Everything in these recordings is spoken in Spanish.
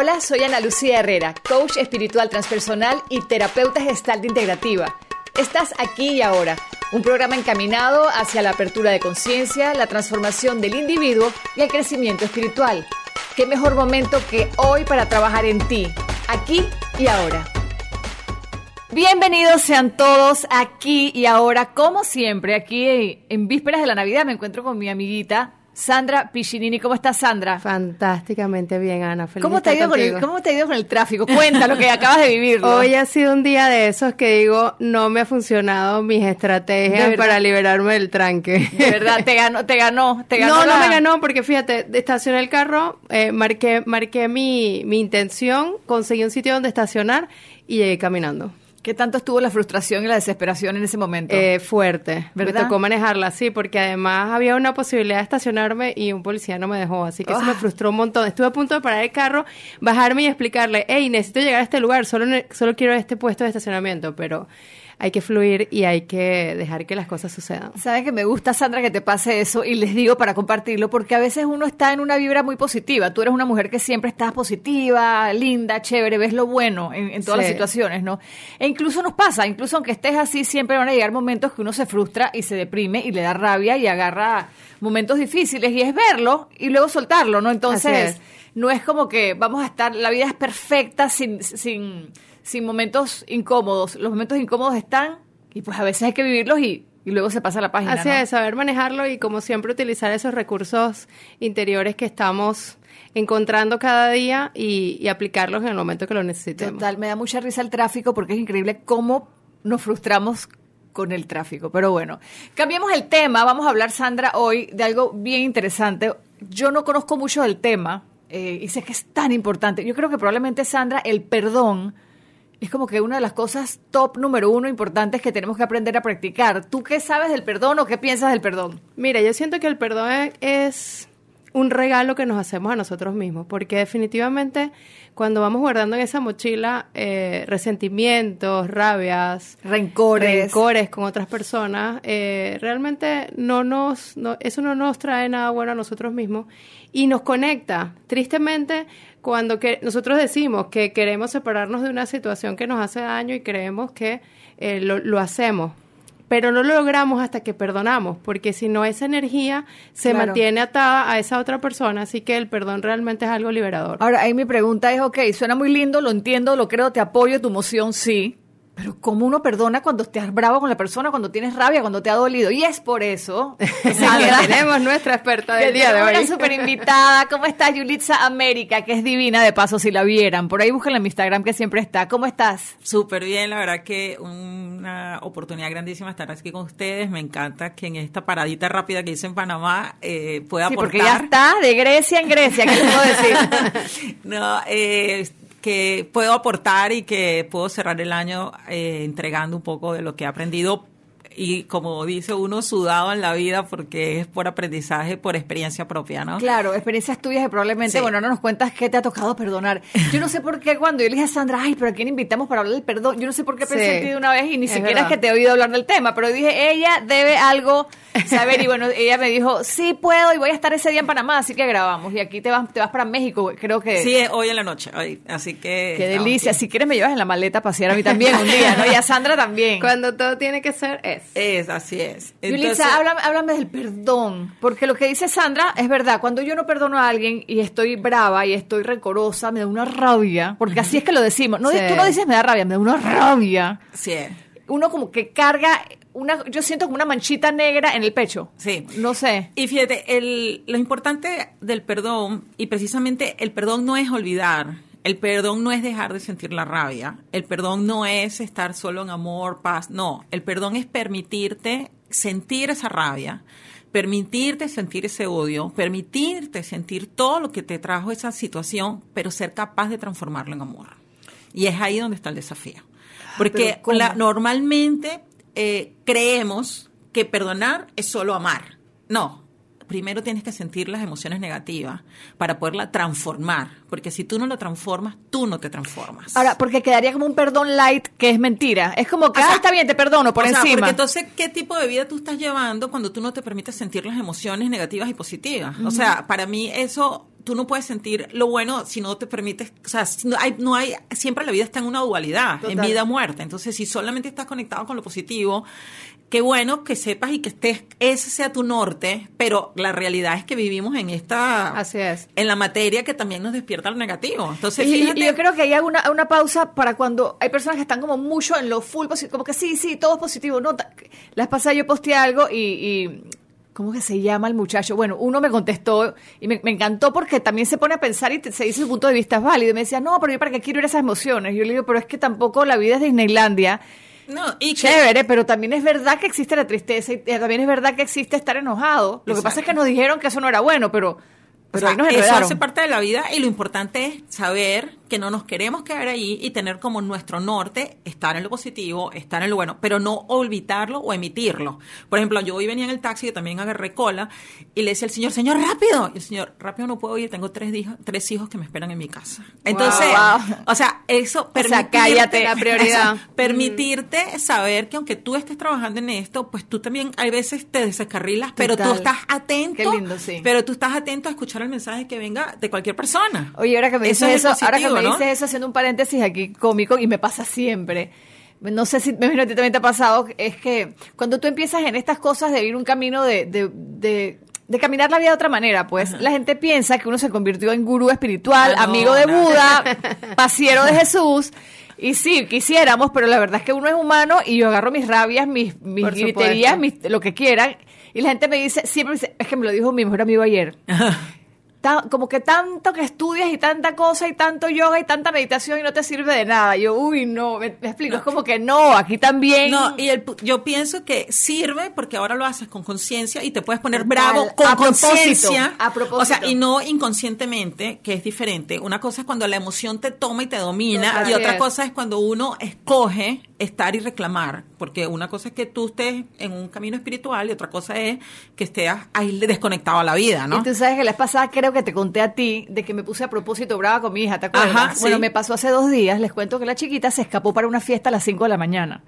Hola, soy Ana Lucía Herrera, coach espiritual transpersonal y terapeuta gestal integrativa. Estás aquí y ahora, un programa encaminado hacia la apertura de conciencia, la transformación del individuo y el crecimiento espiritual. ¿Qué mejor momento que hoy para trabajar en ti, aquí y ahora? Bienvenidos sean todos aquí y ahora, como siempre, aquí en vísperas de la Navidad me encuentro con mi amiguita Sandra Piccinini. ¿Cómo estás, Sandra? Fantásticamente bien, Ana. Feliz ¿Cómo te, ha ido con el, ¿Cómo te ha ido con el tráfico? Cuenta lo que acabas de vivir. Hoy ha sido un día de esos que digo, no me ha funcionado mis estrategias para liberarme del tranque. De verdad, te ganó, te ganó, te ganó. No, no me ganó porque fíjate, estacioné el carro, eh, marqué, marqué mi, mi intención, conseguí un sitio donde estacionar y llegué caminando. ¿Qué tanto estuvo la frustración y la desesperación en ese momento? Eh, fuerte. ¿verdad? Me tocó manejarla, sí, porque además había una posibilidad de estacionarme y un policía no me dejó, así que eso me ah. frustró un montón. Estuve a punto de parar el carro, bajarme y explicarle, hey, necesito llegar a este lugar, solo, solo quiero este puesto de estacionamiento, pero hay que fluir y hay que dejar que las cosas sucedan. Sabes que me gusta, Sandra, que te pase eso y les digo para compartirlo, porque a veces uno está en una vibra muy positiva. Tú eres una mujer que siempre estás positiva, linda, chévere, ves lo bueno en, todas las situaciones, ¿no? E incluso nos pasa, incluso aunque estés así, siempre van a llegar momentos que uno se frustra y se deprime y le da rabia y agarra momentos difíciles y es verlo y luego soltarlo, ¿no? Entonces, no es como que vamos a estar, la vida es perfecta sin, sin sin momentos incómodos. Los momentos incómodos están y pues a veces hay que vivirlos y, luego se pasa la página. Así es, saber manejarlo y como siempre utilizar esos recursos interiores que estamos encontrando cada día y, aplicarlos en el momento que lo necesitemos. Total, me da mucha risa el tráfico porque es increíble cómo nos frustramos con el tráfico. Pero bueno, cambiemos el tema. Vamos a hablar, Sandra, hoy de algo bien interesante. Yo no conozco mucho del tema eh, y sé que es tan importante. Yo creo que probablemente, Sandra, el perdón es como que una de las cosas top número uno importantes que tenemos que aprender a practicar. ¿Tú qué sabes del perdón o qué piensas del perdón? Mira, yo siento que el perdón es un regalo que nos hacemos a nosotros mismos, porque definitivamente cuando vamos guardando en esa mochila eh, resentimientos, rabias, rencores, rencores con otras personas, eh, realmente no nos, no, eso no nos trae nada bueno a nosotros mismos y nos conecta. Tristemente, cuando que nosotros decimos que queremos separarnos de una situación que nos hace daño y creemos que eh, lo, lo, hacemos, pero no lo logramos hasta que perdonamos, porque si no esa energía se mantiene atada a esa otra persona, así que el perdón realmente es algo liberador. Ahora, ahí mi pregunta es, ok, suena muy lindo, lo entiendo, lo creo, te apoyo, tu emoción sí, pero ¿cómo uno perdona cuando estás bravo con la persona, cuando tienes rabia, cuando te ha dolido? Y es por eso que tenemos nuestra experta del día de hoy. Una super invitada. ¿Cómo estás, Yulitza América? Que es divina, de paso, si la vieran. Por ahí búsquenla en mi Instagram, que siempre está. ¿Cómo estás? Súper bien, la verdad que una oportunidad grandísima estar aquí con ustedes. Me encanta que en esta paradita rápida que hice en Panamá eh, pueda sí, porque ya está de Grecia en Grecia, ¿qué puedo decir? no, eh que puedo aportar y que puedo cerrar el año eh, entregando un poco de lo que he aprendido y como dice uno, sudado en la vida porque es por aprendizaje, por experiencia propia, ¿no? Claro, experiencias tuyas y probablemente, bueno, no nos cuentas qué te ha tocado perdonar. Yo no sé por qué cuando yo le dije a Sandra, ay, pero ¿a quién invitamos para hablar del perdón? Yo no sé por qué pensé en ti de una vez y ni siquiera es que te he oído hablar del tema, pero dije, ella debe algo saber y bueno, ella me dijo, sí puedo y voy a estar ese día en Panamá, así que grabamos y aquí te vas, te vas para México, creo que... Sí, hoy en la noche, hoy, así que... Qué delicia, si quieres me llevas en la maleta a pasear a mí también un día, ¿no? Y a Sandra también. Cuando todo tiene que ser es. Es, así es. Entonces, háblame, del perdón, porque lo que dice Sandra es verdad, cuando yo no perdono a alguien y estoy brava y estoy rencorosa, me da una rabia, porque así es que lo decimos, no, tú no dices me da rabia, me da una rabia. Sí. Uno como que carga una, yo siento como una manchita negra en el pecho. Sí. No sé. Y fíjate, el, lo importante del perdón, y precisamente el perdón no es olvidar, el perdón no es dejar de sentir la rabia, el perdón no es estar solo en amor, paz, no, el perdón es permitirte sentir esa rabia, permitirte sentir ese odio, permitirte sentir todo lo que te trajo esa situación, pero ser capaz de transformarlo en amor. Y es ahí donde está el desafío. Porque normalmente eh, creemos que perdonar es solo amar. No, primero tienes que sentir las emociones negativas para poderla transformar, porque si tú no lo transformas, tú no te transformas. Ahora, porque quedaría como un perdón light que es mentira. Es como que, ah, está bien, te perdono por encima. porque entonces, ¿qué tipo de vida tú estás llevando cuando tú no te permites sentir las emociones negativas y positivas? O sea, para mí eso tú no puedes sentir lo bueno si no te permites, o sea, no hay, no hay siempre la vida está en una dualidad, en vida o muerte. Entonces, si solamente estás conectado con lo positivo, qué bueno que sepas y que estés, ese sea tu norte, pero la realidad es que vivimos en esta, Así es. en la materia que también nos despierta lo negativo. Entonces, Y, fíjate, y yo creo que hay una, una pausa para cuando hay personas que están como mucho en lo full positivo, como que sí, sí, todo es positivo. No, ta- la vez pasada yo posteé algo y, y ¿cómo que se llama el muchacho? Bueno, uno me contestó y me, me encantó porque también se pone a pensar y te- se dice su punto de vista es válido. Y me decía, no, pero yo para qué quiero ir a esas emociones. Yo le digo, pero es que tampoco la vida es Disneylandia. No, y que- Chévere, pero también es verdad que existe la tristeza y eh, también es verdad que existe estar enojado. Lo que pasa es que nos dijeron que eso no era bueno, pero, pero o sea, ahí nos eso hace parte de la vida y lo importante es saber que no nos queremos quedar ahí y tener como nuestro norte estar en lo positivo, estar en lo bueno, pero no olvidarlo o emitirlo. Por ejemplo, yo hoy venía en el taxi, yo también agarré cola y le decía al señor, señor, rápido. Y el señor, rápido no puedo ir, tengo tres hijos, tres hijos que me esperan en mi casa. Entonces, Wow. o sea, eso sea, permitirte, cállate. La prioridad. Eso, permitirte saber que aunque tú estés trabajando en esto, pues tú también hay veces te descarrilas, pero tú estás atento. Qué lindo, sí. Pero tú estás atento a escuchar el mensaje que venga de cualquier persona. Oye, ahora que me dices es eso, ahora que me dices eso, haciendo un paréntesis aquí cómico, y me pasa siempre. No sé si me imagino que a ti también te ha pasado, es que cuando tú empiezas en estas cosas de ir un camino de, de, de, de caminar la vida de otra manera, pues la gente piensa que uno se convirtió en gurú espiritual, Ah, no, amigo de no. Buda, pasiero de Jesús. Y sí, quisiéramos, pero la verdad es que uno es humano y yo agarro mis rabias, mis, mis Por griterías, mis- lo que quieran. Y la gente me dice, siempre me dice, es que me lo dijo mi mejor amigo ayer como que tanto que estudias y tanta cosa y tanto yoga y tanta meditación y no te sirve de nada. Yo, uy, no, me, me explico, es como que no, aquí también. No, y el, yo pienso que sirve porque ahora lo haces con conciencia y te puedes poner bravo con conciencia. a propósito. O sea, y no inconscientemente, que es diferente. Una cosa es cuando la emoción te toma y te domina y otra es. cosa es cuando uno escoge estar y reclamar. Porque una cosa es que tú estés en un camino espiritual y otra cosa es que estés ahí desconectado a la vida, ¿no? Y tú sabes que la vez pasada creo que te conté a ti de que me puse a propósito brava con mi hija, ¿te acuerdas? Ajá, bueno, me pasó hace dos días, les cuento que la chiquita se escapó para una fiesta a las 5 de la mañana.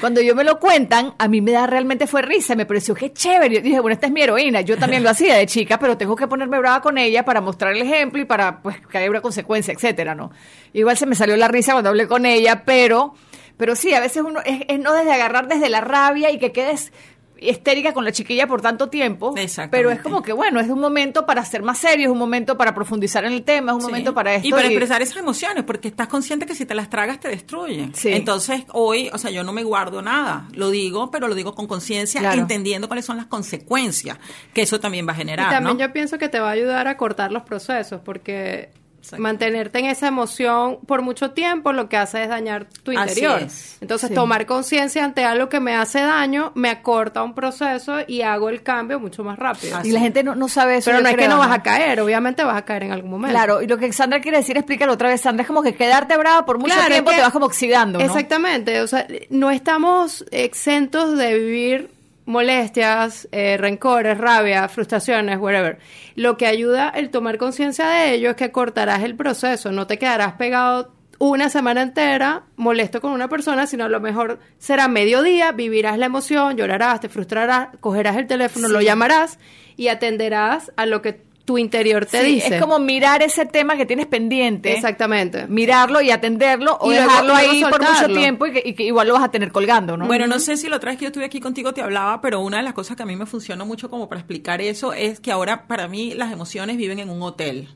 Cuando yo me lo cuentan, a mí me da realmente fue risa, me pareció que chévere. Yo dije, bueno, esta es mi heroína. Yo también lo hacía de chica, pero tengo que ponerme brava con ella para mostrar el ejemplo y para pues que haya una consecuencia, etcétera, ¿no? Igual se me salió la risa cuando hablé con ella, pero pero sí, a veces uno es, es no desde agarrar desde la rabia y que quedes histérica con la chiquilla por tanto tiempo, pero es como que bueno, es un momento para ser más serio, es un momento para profundizar en el tema, es un Sí. momento para esto Y para expresar esas emociones, porque estás consciente que si te las tragas te destruyen. Sí. Entonces, hoy, o sea, yo no me guardo nada. Lo digo, pero lo digo con conciencia, Claro. entendiendo cuáles son las consecuencias que eso también va a generar. Y también ¿no? yo pienso que te va a ayudar a cortar los procesos, porque Exacto. mantenerte en esa emoción por mucho tiempo lo que hace es dañar tu interior. es. Entonces, Sí. tomar conciencia ante algo que me hace daño me acorta un proceso y hago el cambio mucho más rápido. y la gente no, no sabe eso. Pero no es que no vas a caer, obviamente vas a caer en algún momento. Claro, y lo que Sandra quiere decir, explícalo otra vez, Sandra, es como que quedarte brava por mucho Claro, tiempo que- te vas como oxidando, ¿no? Exactamente, o sea, no estamos exentos de vivir molestias, eh, rencores, rabia, frustraciones, whatever. Lo que ayuda el tomar conciencia de ello es que cortarás el proceso, no te quedarás pegado una semana entera molesto con una persona, sino a lo mejor será mediodía, vivirás la emoción, llorarás, te frustrarás, cogerás el teléfono, lo llamarás y atenderás a lo que tu interior te Sí, dice. es como mirar ese tema que tienes pendiente. Exactamente. Mirarlo y atenderlo o Y dejarlo ahí por mucho tiempo y que, y que igual lo vas a tener colgando, ¿no? Bueno, no sé si la otra vez que yo estuve aquí contigo te hablaba, pero una de las cosas que a mí me funcionó mucho como para explicar eso es que ahora para mí las emociones viven en un hotel.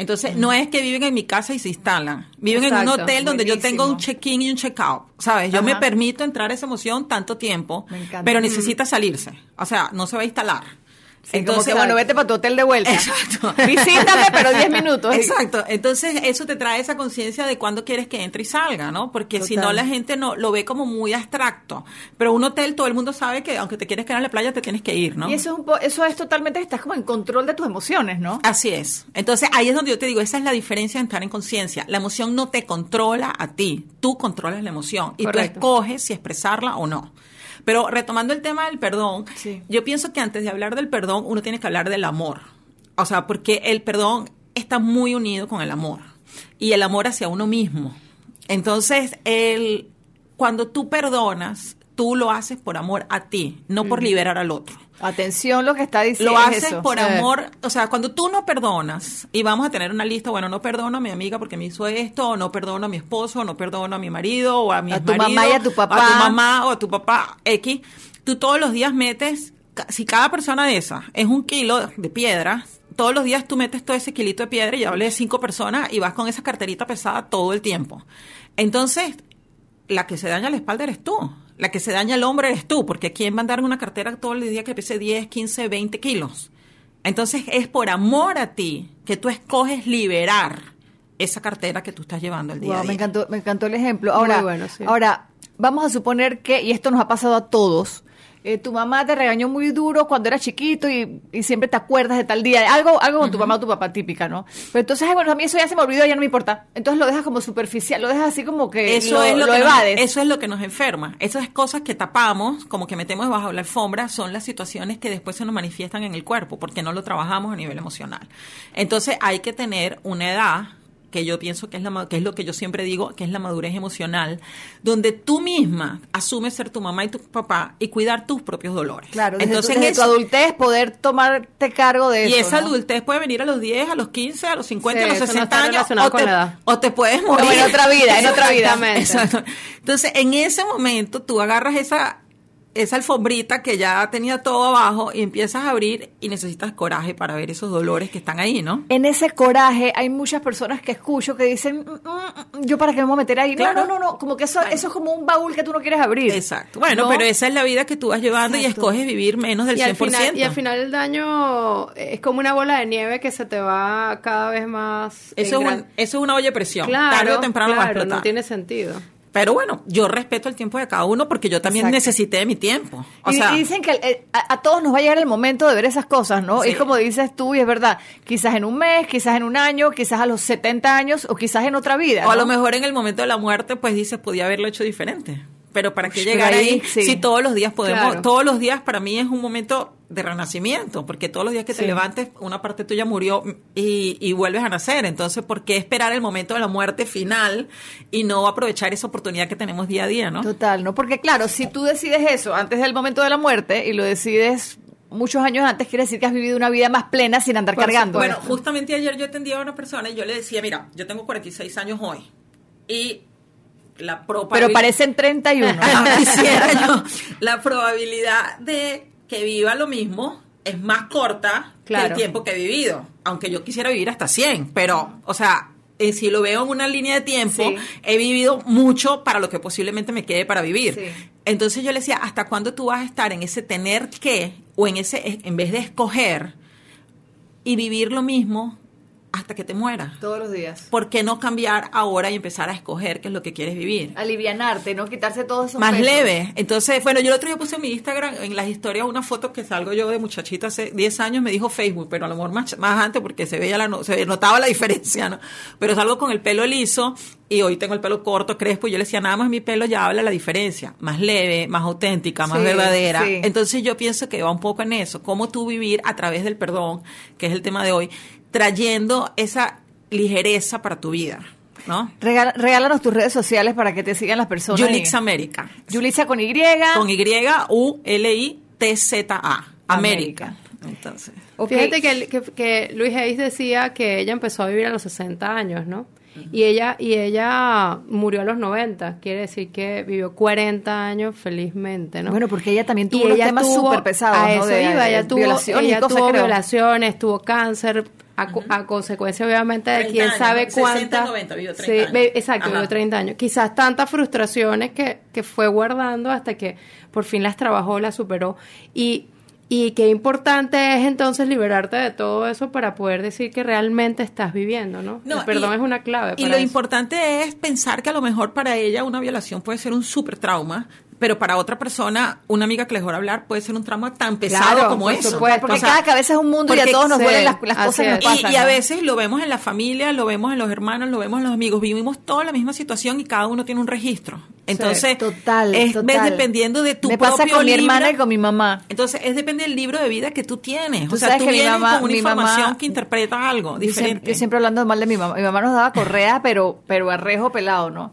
Entonces, no es que viven en mi casa y se instalan. Viven en un hotel donde yo tengo un check-in y un check-out. ¿Sabes? Yo Ajá. me permito entrar a esa emoción tanto tiempo, pero necesita salirse. O sea, no se va a instalar. Sí, como que, bueno, vete para tu hotel de vuelta. Exacto. Visítame, pero 10 minutos. Exacto. Entonces, eso te trae esa conciencia de cuándo quieres que entre y salga, ¿no? Porque si no, la gente no lo ve como muy abstracto. Pero un hotel, todo el mundo sabe que aunque te quieres quedar en la playa, te tienes que ir, ¿no? Y eso es, un po- eso es totalmente, estás como en control de tus emociones, ¿no? Así es. Entonces, ahí es donde yo te digo, esa es la diferencia en estar en conciencia. La emoción no te controla a ti, tú controlas la emoción y Correcto. tú escoges si expresarla o no. Pero retomando el tema del perdón, Sí. yo pienso que antes de hablar del perdón, uno tiene que hablar del amor. O sea, porque el perdón está muy unido con el amor y el amor hacia uno mismo. Entonces, el, cuando tú perdonas, tú lo haces por amor a ti, no por liberar al otro. Atención lo que está diciendo. Lo haces eso. por amor, o sea, cuando tú no perdonas, y vamos a tener una lista, bueno, no perdono a mi amiga porque me hizo esto, o no perdono a mi esposo, o no perdono a mi marido, o a mi A tu marido, mamá y a tu papá. a tu mamá o a tu papá X, tú todos los días metes, si cada persona de esas es un kilo de piedra, todos los días tú metes todo ese kilito de piedra y hablé de cinco personas y vas con esa carterita pesada todo el tiempo. Entonces, la que se daña la espalda eres tú. La que se daña el hombro eres tú, porque ¿quién va a andar en una cartera todo el día que pese 10, 15, 20 kilos? Entonces es por amor a ti que tú escoges liberar esa cartera que tú estás llevando el día Wow, a me encantó, me encantó el ejemplo. Ahora, Muy bueno, sí. ahora, vamos a suponer que, y esto nos ha pasado a todos, eh, tu mamá te regañó muy duro cuando eras chiquito y, y siempre te acuerdas de tal día, algo, algo con tu mamá o tu papá típica, ¿no? Pero entonces, bueno, a mí eso ya se me olvidó, ya no me importa. Entonces lo dejas como superficial, lo dejas así como que Eso lo, es lo, lo que nos, evades. eso es lo que nos enferma. Esas cosas que tapamos, como que metemos debajo de la alfombra, son las situaciones que después se nos manifiestan en el cuerpo, porque no lo trabajamos a nivel emocional. Entonces hay que tener una edad que yo pienso que es la que es lo que yo siempre digo, que es la madurez emocional, donde tú misma asumes ser tu mamá y tu papá y cuidar tus propios dolores. Claro, desde, Entonces tu, en tu eso- adultez poder tomarte cargo de y eso. esa ¿no? adultez puede venir a los 10, a los 15, a los 50, Sí, a los eso no 60 está años. O te, o puedes morir. en otra vida, en otra vida. Exactamente. Exacto. Entonces, en ese momento, tú agarras esa, esa alfombrita que ya tenía todo abajo y empiezas a abrir y necesitas coraje para ver esos dolores que están ahí, ¿no? En ese coraje hay muchas personas que escucho que dicen, "Mm, mm, yo para qué me voy a meter ahí. Claro. No, no, no, no, como que eso, Bueno. eso es como un baúl que tú no quieres abrir. Exacto. Bueno, ¿no? pero esa es la vida que tú vas llevando y escoges vivir menos del y 100%. al, final, y al final el daño es como una bola de nieve que se te va cada vez más. eso, es un- eso es una olla de presión. Claro, Tarde o temprano va a claro, explotar. no tiene sentido. Pero bueno, yo respeto el tiempo de cada uno porque yo también Exacto. necesité mi tiempo. O y, sea, y dicen que eh, a, a todos nos va a llegar el momento de ver esas cosas, ¿no? Sí. Y como dices tú, y es verdad, quizás en un mes, quizás en un año, quizás a los 70 años o quizás en otra vida. O a lo mejor en el momento de la muerte, pues dices, podía haberlo hecho diferente. Pero para que llegar ahí, ahí, sí. si todos los días podemos, Claro. todos los días para mí es un momento de renacimiento, porque todos los días que te Sí. levantes, una parte tuya murió y, y vuelves a nacer. Entonces, ¿por qué esperar el momento de la muerte final y no aprovechar esa oportunidad que tenemos día a día, no? Total, ¿no? Porque claro, si tú decides eso antes del momento de la muerte y lo decides muchos años antes, quiere decir que has vivido una vida más plena sin andar Por cargando. Bueno, justamente ayer yo atendía a una persona y yo le decía, mira, yo tengo 46 años hoy y la probabilidad... pero parecen 31. Ah, quisiera yo. La probabilidad de que viva lo mismo es más corta que Claro. el tiempo que he vivido. Aunque yo quisiera vivir hasta 100, pero, o sea, eh, si lo veo en una línea de tiempo, Sí. he vivido mucho para lo que posiblemente me quede para vivir. Sí. Entonces yo le decía, ¿hasta cuándo tú vas a estar en ese tener que o en ese, en vez de escoger y vivir lo mismo hasta que te mueras? Todos los días. ¿Por qué no cambiar ahora y empezar a escoger qué es lo que quieres vivir? Alivianarte, ¿no? Quitarse todos esos más pesos. leve. Entonces, bueno, yo el otro día puse en mi Instagram, en las historias, una foto que salgo yo de muchachita hace 10 años, me dijo Facebook, pero a lo mejor más, más antes porque se veía la, se notaba la diferencia, ¿no? Pero salgo con el pelo liso y hoy tengo el pelo corto, crespo, y yo le decía, nada más mi pelo ya habla la diferencia, más leve, más auténtica, más Sí, verdadera. sí. Entonces yo pienso que va un poco en eso, cómo tú vivir a través del perdón, que es el tema de hoy, trayendo esa ligereza para tu vida, ¿no? Regala- regálanos tus redes sociales para que te sigan las personas. Yulix América. Yulitza con Y. Con Y, U, L, I, T, Z, A. América. Entonces. Ok. Fíjate que, que, que Luis Hayes decía que ella empezó a vivir a los 60 años, ¿no? Y ella, y ella murió a los 90, quiere decir que vivió 40 años felizmente, ¿no? Bueno, porque ella también tuvo Y unos ella temas tuvo- súper pesados, A ¿no? eso De- iba, de ella tuvo, violaciones ella cosas, tuvo violaciones, tuvo cáncer, a, co- a consecuencia obviamente de 30 quién años, sabe 60, cuántas. 90, vivió 30 Sí, exacto, vivió 30 años. Quizás tantas frustraciones que, que fue guardando hasta que por fin las trabajó, las superó. Y, y qué importante es entonces liberarte de todo eso para poder decir que realmente estás viviendo, ¿no? No, El perdón y- es una clave. Y lo eso. importante es pensar que a lo mejor para ella una violación puede ser un súper trauma, pero para otra persona, una amiga que le dejó hablar, puede ser un trauma tan pesado Claro, como por eso. supuesto. Porque O sea, cada cabeza es un mundo y a todos nos duelen las, cosas que nos. Y, pasan. y a veces lo vemos en la familia, lo vemos en los hermanos, lo vemos en los amigos, vivimos toda la misma situación y cada uno tiene un registro. Entonces, Total, es total. ves dependiendo de tu Me pasa propio con mi libro. hermana y con mi mamá. Entonces, es depende del libro de vida que tú tienes. Tú o sea, sabes tú que mi vienes mamá- con una mi mamá- información que interpreta algo Yo diferente. siempre, yo siempre hablando mal de mi mamá. Mi mamá nos daba correa, pero, pero arrejo pelado, ¿no?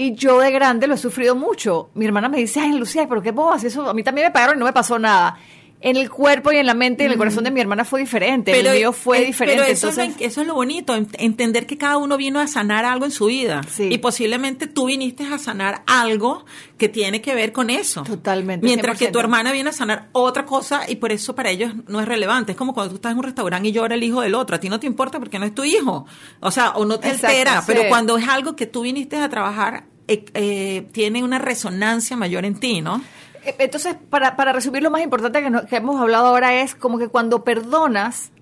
Y yo de grande lo he sufrido mucho. Mi hermana me dice, ay, Lucía, ¿pero qué bobas? Eso a mí también me pagaron y no me pasó nada. en el cuerpo y en la mente y en el corazón de mi hermana fue diferente. el mío fue diferente. Pero eso, es lo, eso, es lo, bonito, entender que cada uno vino a sanar algo en su vida. Y posiblemente tú viniste a sanar algo que tiene que ver con eso. Totalmente. Mientras que tu hermana viene a sanar otra cosa y por eso para ellos no es relevante. Es como cuando tú estás en un restaurante y llora el hijo del otro. A ti no te importa porque no es tu hijo. O sea, o no te altera. Pero cuando es algo que tú viniste a trabajar, eh, eh, tiene una resonancia mayor en ti, ¿no? Eh, entonces, para, para resumir, lo más importante que, hemos hablado ahora es como que cuando perdonas,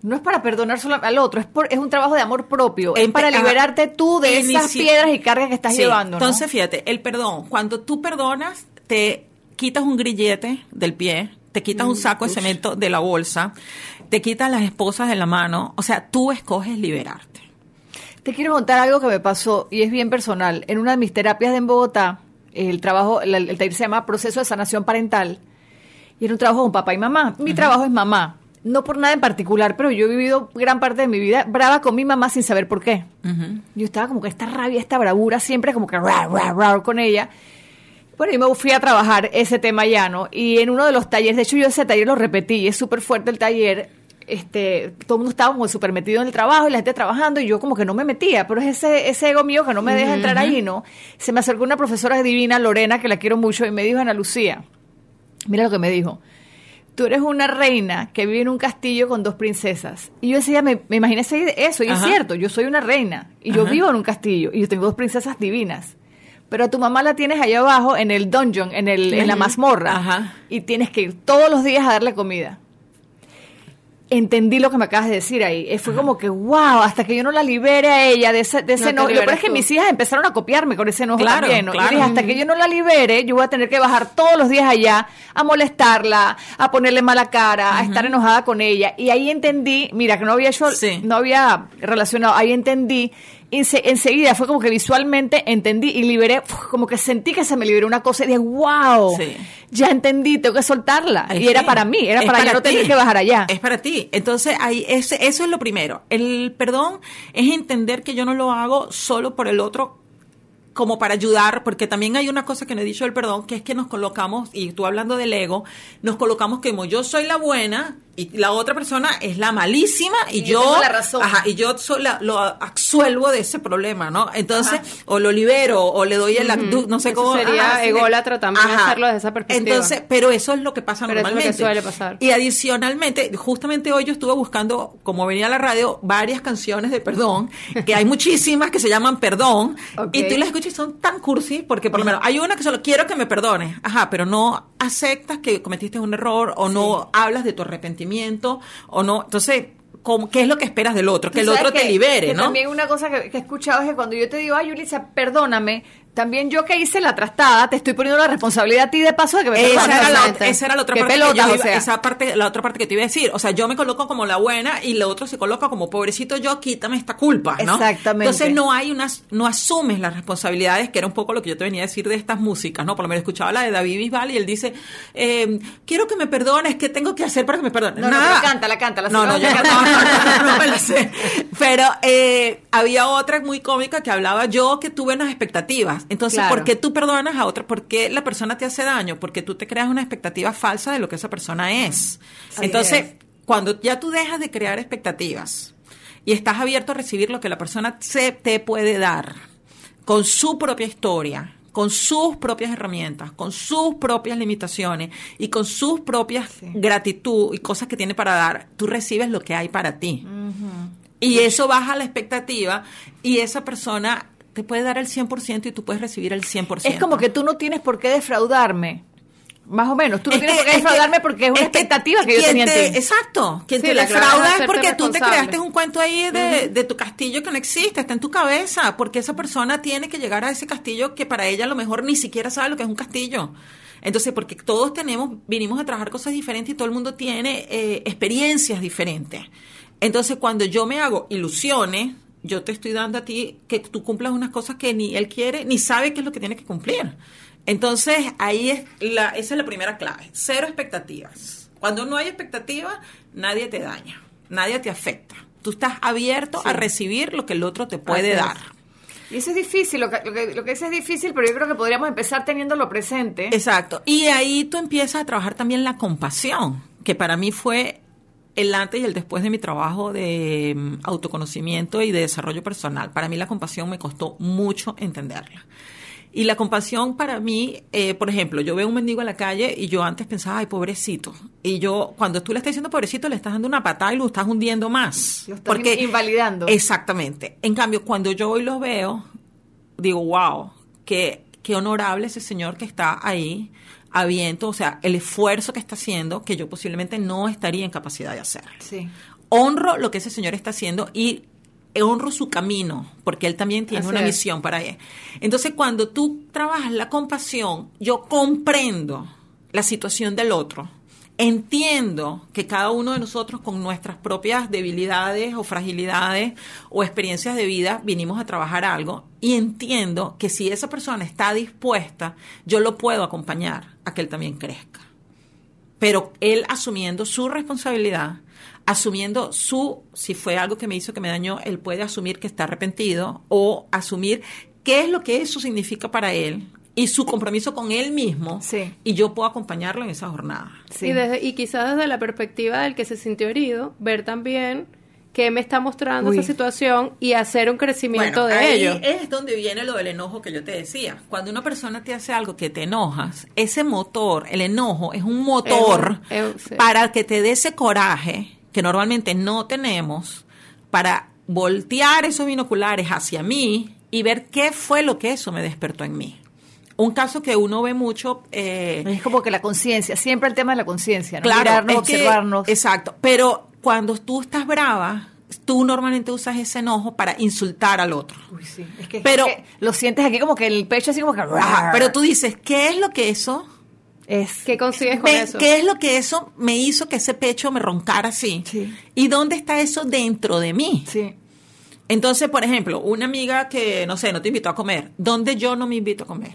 no es para perdonar solo al otro, es, por, es un trabajo de amor propio, es para liberarte tú de esas piedras y cargas que estás llevando. Entonces, fíjate, el perdón, cuando tú perdonas, te quitas un grillete del pie, te quitas un mm, saco de cemento de la bolsa, te quitas las esposas de la mano, o sea, tú escoges liberarte. Te quiero contar algo que me pasó y es bien personal. En una de mis terapias en Bogotá, el trabajo, el, taller se llama Proceso de Sanación Parental, y era un trabajo con papá y mamá. Mi trabajo es mamá, no por nada en particular, pero yo he vivido gran parte de mi vida brava con mi mamá sin saber por qué. Yo estaba como que esta rabia, esta bravura, siempre como que con ella. Bueno, y me fui a trabajar ese tema ya, ¿no? Y en uno de los talleres, de hecho yo ese taller lo repetí, es súper fuerte el taller, este, todo el mundo estaba como súper metido en el trabajo y la gente trabajando y yo como que no me metía, pero es ese, ese ego mío que no me deja entrar ahí, ¿no? Se me acercó una profesora divina, Lorena, que la quiero mucho, y me dijo, Ana Lucía, mira lo que me dijo, tú eres una reina que vive en un castillo con dos princesas. Y yo decía, me, me imaginé eso, y es cierto, yo soy una reina, y yo vivo en un castillo, y yo tengo dos princesas divinas pero a tu mamá la tienes allá abajo en el dungeon, en, el, en la mazmorra, y tienes que ir todos los días a darle comida entendí lo que me acabas de decir ahí. Eh, fue como que, wow, hasta que yo no la libere a ella de ese, de ese no Pero es que mis hijas empezaron a copiarme con ese enojo también. ¿no? Y dije, hasta que yo no la libere, yo voy a tener que bajar todos los días allá a molestarla, a ponerle mala cara, a estar enojada con ella. Y ahí entendí, mira, que no había hecho, no había relacionado, ahí entendí enseguida fue como que visualmente entendí y liberé, como que sentí que se me liberó una cosa y dije, wow, ya entendí, tengo que soltarla. y era para mí, era para, no tener que bajar allá. Es para ti. Entonces, ahí, ese, eso es lo primero. El perdón es entender que yo no lo hago solo por el otro como para ayudar, porque también hay una cosa que no he dicho del perdón, que es que nos colocamos, y tú hablando del ego, nos colocamos como yo soy la buena, y la otra persona es la malísima y, yo, la razón. Ajá, y yo lo absuelvo de ese problema, ¿no? Entonces, o lo libero o le doy el no sé cómo sería ególatra también hacerlo desde esa perspectiva. Entonces, pero eso es lo que pasa pero normalmente. Eso es lo que suele pasar. Y adicionalmente, justamente hoy yo estuve buscando, como venía a la radio, varias canciones de perdón, que hay muchísimas que se llaman perdón, y tú las escuchas y son tan cursi, porque por lo menos hay una que solo quiero que me perdones, ajá, pero no aceptas que cometiste un error o no hablas de tu arrepentimiento o no. Entonces, ¿qué es lo que esperas del otro? Que el otro te libere, ¿no? También una cosa que, he escuchado es que cuando yo te digo, ay, Yulisa, perdóname, también yo que hice la trastada, te estoy poniendo la responsabilidad a ti de paso de que me esa era, la, esa era la otra parte que esa parte, la otra parte que te iba a decir. O sea, yo me coloco como la buena y el otro se coloca como pobrecito yo, quítame esta culpa, ¿no? Exactamente. Entonces no hay unas, no asumes las responsabilidades, que era un poco lo que yo te venía a decir de estas músicas, ¿no? Por lo menos escuchaba la de David Bisbal y él dice, eh, quiero que me perdones, ¿qué tengo que hacer para que me perdones? No, Nada. no, la canta, la canta, la No, no, yo no, no, me la sé. Pero eh, había otra muy cómica que hablaba yo que tuve unas expectativas. Entonces, ¿por qué tú perdonas a otra? porque la persona te hace daño? Porque tú te creas una expectativa falsa de lo que esa persona es. Entonces, cuando ya tú dejas de crear expectativas y estás abierto a recibir lo que la persona se te puede dar con su propia historia, con sus propias herramientas, con sus propias limitaciones y con sus propias gratitud y cosas que tiene para dar, tú recibes lo que hay para ti. Y eso baja la expectativa y esa persona te puede dar el 100% y tú puedes recibir el 100%. Es como que tú no tienes por qué defraudarme. Más o menos, tú no tienes por qué defraudarme porque es una expectativa que, yo tenía en ti. Exacto, quien te defrauda es porque tú te creaste un cuento ahí de, de, tu castillo que no existe, está en tu cabeza, porque esa persona tiene que llegar a ese castillo que para ella a lo mejor ni siquiera sabe lo que es un castillo. Entonces, porque todos tenemos, vinimos a trabajar cosas diferentes y todo el mundo tiene eh, experiencias diferentes. Entonces, cuando yo me hago ilusiones, yo te estoy dando a ti que tú cumplas unas cosas que ni él quiere, ni sabe qué es lo que tiene que cumplir. Entonces, ahí es la, esa es la primera clave, cero expectativas. Cuando no hay expectativas, nadie te daña, nadie te afecta. Tú estás abierto a recibir lo que el otro te puede dar. Y eso es difícil, lo que, lo que, lo que es difícil, pero yo creo que podríamos empezar teniéndolo presente. Exacto. Y ahí tú empiezas a trabajar también la compasión, que para mí fue el antes y el después de mi trabajo de mm, autoconocimiento y de desarrollo personal. Para mí la compasión me costó mucho entenderla. Y la compasión para mí, eh, por ejemplo, yo veo un mendigo en la calle y yo antes pensaba, ay, pobrecito. Y yo, cuando tú le estás diciendo pobrecito, le estás dando una patada y lo estás hundiendo más. Lo estás porque, invalidando. Exactamente. En cambio, cuando yo hoy lo veo, digo, wow, qué, qué honorable ese señor que está ahí aviento, o sea, el esfuerzo que está haciendo, que yo posiblemente no estaría en capacidad de hacer. Sí. Honro lo que ese señor está haciendo y honro su camino, porque él también tiene una misión para él. Entonces, cuando tú trabajas la compasión, yo comprendo la situación del otro. Entiendo que cada uno de nosotros con nuestras propias debilidades o fragilidades o experiencias de vida vinimos a trabajar algo y entiendo que si esa persona está dispuesta, yo lo puedo acompañar a que él también crezca. Pero él asumiendo su responsabilidad, asumiendo su, si fue algo que me hizo que me dañó, él puede asumir que está arrepentido o asumir qué es lo que eso significa para él y su compromiso con él mismo sí. y yo puedo acompañarlo en esa jornada. Sí. Y, desde, y quizás desde la perspectiva del que se sintió herido, ver también qué me está mostrando esa situación y hacer un crecimiento de ahí ello. Es donde viene lo del enojo que yo te decía. Cuando una persona te hace algo que te enojas, ese motor, el enojo, es un motor Es un- es- sí. para que te dé ese coraje que normalmente no tenemos para voltear esos binoculares hacia mí y ver qué fue lo que eso me despertó en mí. Un caso que uno ve mucho... eh, Es como que la conciencia, siempre el tema de la conciencia, ¿no? Claro, Mirarnos, que- observarnos. exacto. Pero cuando tú estás brava, tú normalmente usas ese enojo para insultar al otro. Uy, sí. Es que, Pero- es que lo sientes aquí como que el pecho así como que... Pero tú dices, ¿qué es lo que eso? Es... ¿Qué consigues con eso? ¿Qué es lo que eso me hizo que ese pecho me roncara así? Sí. ¿Y dónde está eso dentro de mí? Sí. Entonces, por ejemplo, una amiga que, no sé, no te invitó a comer, ¿dónde yo no me invito a comer?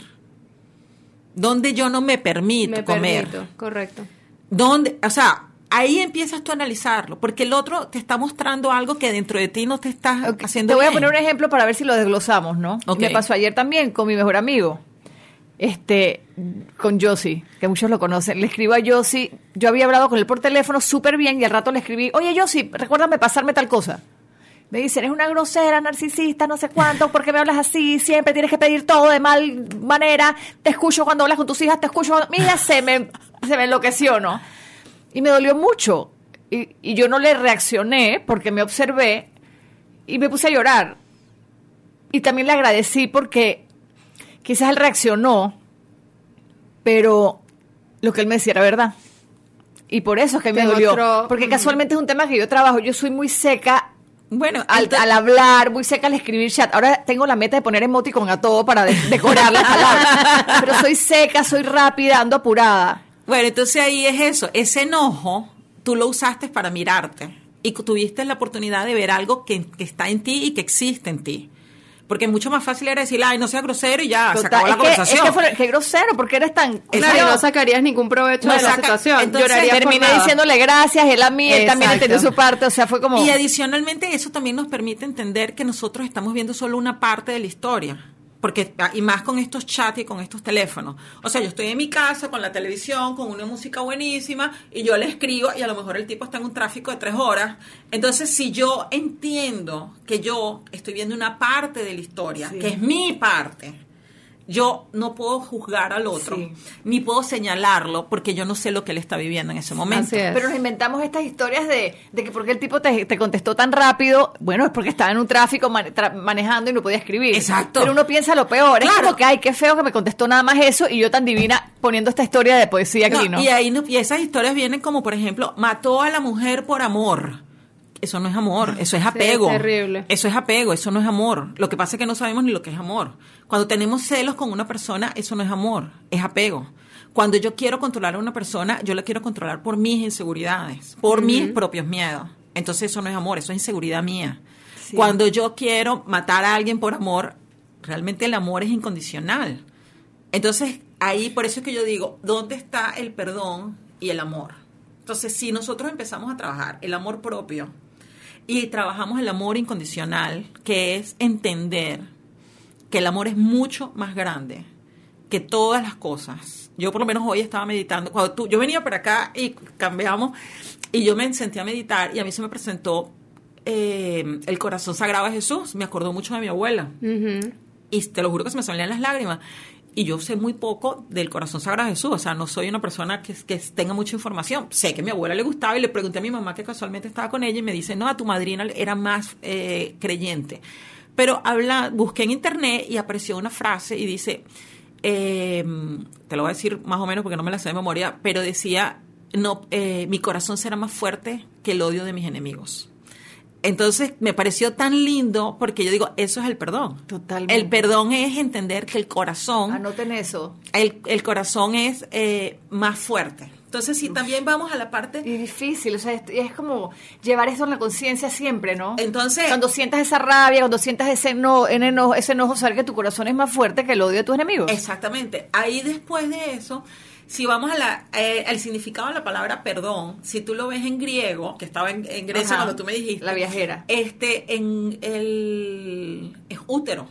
¿Dónde yo no me permito Me comer? permito, correcto. ¿Dónde? O sea, ahí empiezas tú a analizarlo, porque el otro te está mostrando algo que dentro de ti no te está haciendo Te voy a poner un ejemplo para ver si lo desglosamos, ¿no? Ok. Me pasó ayer también con mi mejor amigo, este, con Josie, que muchos lo conocen. Le escribo a Josie, yo había hablado con él por teléfono súper bien y al rato le escribí, oye Josie, recuérdame pasarme tal cosa. Me dice, eres una grosera, narcisista, no sé cuánto, ¿por qué me hablas así? Siempre tienes que pedir todo de mal manera. Te escucho cuando hablas con tus hijas, te escucho cuando... Mira, se me, se me enloqueció, ¿no? Y me dolió mucho. Y, y yo no le reaccioné porque me observé y me puse a llorar. Y también le agradecí porque quizás él reaccionó, pero lo que él me decía era verdad. Y por eso es que me dolió. Porque casualmente es un tema que yo trabajo. Yo soy muy seca Bueno, al, al hablar, muy seca al escribir chat. Ahora tengo la meta de poner emoticon a todo para de- decorar las palabras. Pero soy seca, soy rápida, ando apurada. Bueno, entonces ahí es eso, ese enojo tú lo usaste para mirarte y tuviste la oportunidad de ver algo que, que está en ti y que existe en ti. Porque mucho más fácil era decir, ay, no sea grosero y ya, se Total, acabó la es que- conversación. Es que, fue, qué grosero, porque eres tan... Claro, no sacarías ningún provecho No de la situación. entonces Llorarías Terminé diciéndole gracias, él a mí, él también entendió su parte, o sea, fue como... Y adicionalmente eso también nos permite entender que nosotros estamos viendo solo una parte de la historia. Porque, ah, y más con estos chats y con estos teléfonos. O sea, yo estoy en mi casa con la televisión, con una música buenísima, y yo le escribo, y a lo mejor el tipo está en un tráfico de tres horas. Entonces, si yo entiendo que yo estoy viendo una parte de la historia, Sí. que es mi parte, yo no puedo juzgar al otro, Sí. ni puedo señalarlo, porque yo no sé lo que él está viviendo en ese momento. Así es. Pero nos inventamos estas historias de, de que porque el tipo te, te contestó tan rápido, bueno, es porque estaba en un tráfico tra- manejando y no podía escribir. Exacto. Pero uno piensa lo peor, es como que, ay, qué feo que me contestó nada más eso y yo tan divina poniendo esta historia de poesía aquí, ¿no? Y ahí no- y esas historias vienen como, por ejemplo, mató a la mujer por amor. Eso no es amor, eso es apego. es terrible. Eso es apego, eso no es amor. Lo que pasa es que no sabemos ni lo que es amor. Cuando tenemos celos con una persona, eso no es amor, es apego. Cuando yo quiero controlar a una persona, yo la quiero controlar por mis inseguridades, por mis propios miedos. Entonces eso no es amor, eso es inseguridad mía. Sí. Cuando yo quiero matar a alguien por amor, realmente el amor es incondicional. Entonces, ahí por eso es que yo digo, ¿dónde está el perdón y el amor? Entonces, si nosotros empezamos a trabajar el amor propio y trabajamos el amor incondicional, que es entender que el amor es mucho más grande que todas las cosas. Yo por lo menos hoy estaba meditando. Cuando tú, yo venía para acá y cambiamos y yo me senté a meditar y a mí se me presentó eh, el corazón sagrado de Jesús. Me acordó mucho de mi abuela. Y te lo juro que se me salían las lágrimas. Y yo sé muy poco del corazón sagrado de Jesús. O sea, no soy una persona que, que tenga mucha información. Sé que a mi abuela le gustaba y le pregunté a mi mamá que casualmente estaba con ella y me dice, no, a tu madrina era más eh, creyente. Pero habla, busqué en internet y apareció una frase y dice, eh, te lo voy a decir más o menos porque no me la sé de memoria, pero decía, no, eh, mi corazón será más fuerte que el odio de mis enemigos. Entonces me pareció tan lindo porque yo digo, eso es el perdón. Totalmente. El perdón es entender que el corazón... Anoten eso. El, el corazón es eh, más fuerte. Entonces, si también vamos a la parte... Y difícil, o sea, es, es como llevar eso en la conciencia siempre, ¿no? Entonces... Cuando sientas esa rabia, cuando sientas ese enojo, enojo, ese enojo, saber que tu corazón es más fuerte que el odio de tus enemigos. Exactamente. Ahí después de eso, si vamos a la, eh, al significado de la palabra perdón, si tú lo ves en griego, que estaba en, en Grecia Ajá, cuando tú me dijiste... La viajera. Este, en el... es útero.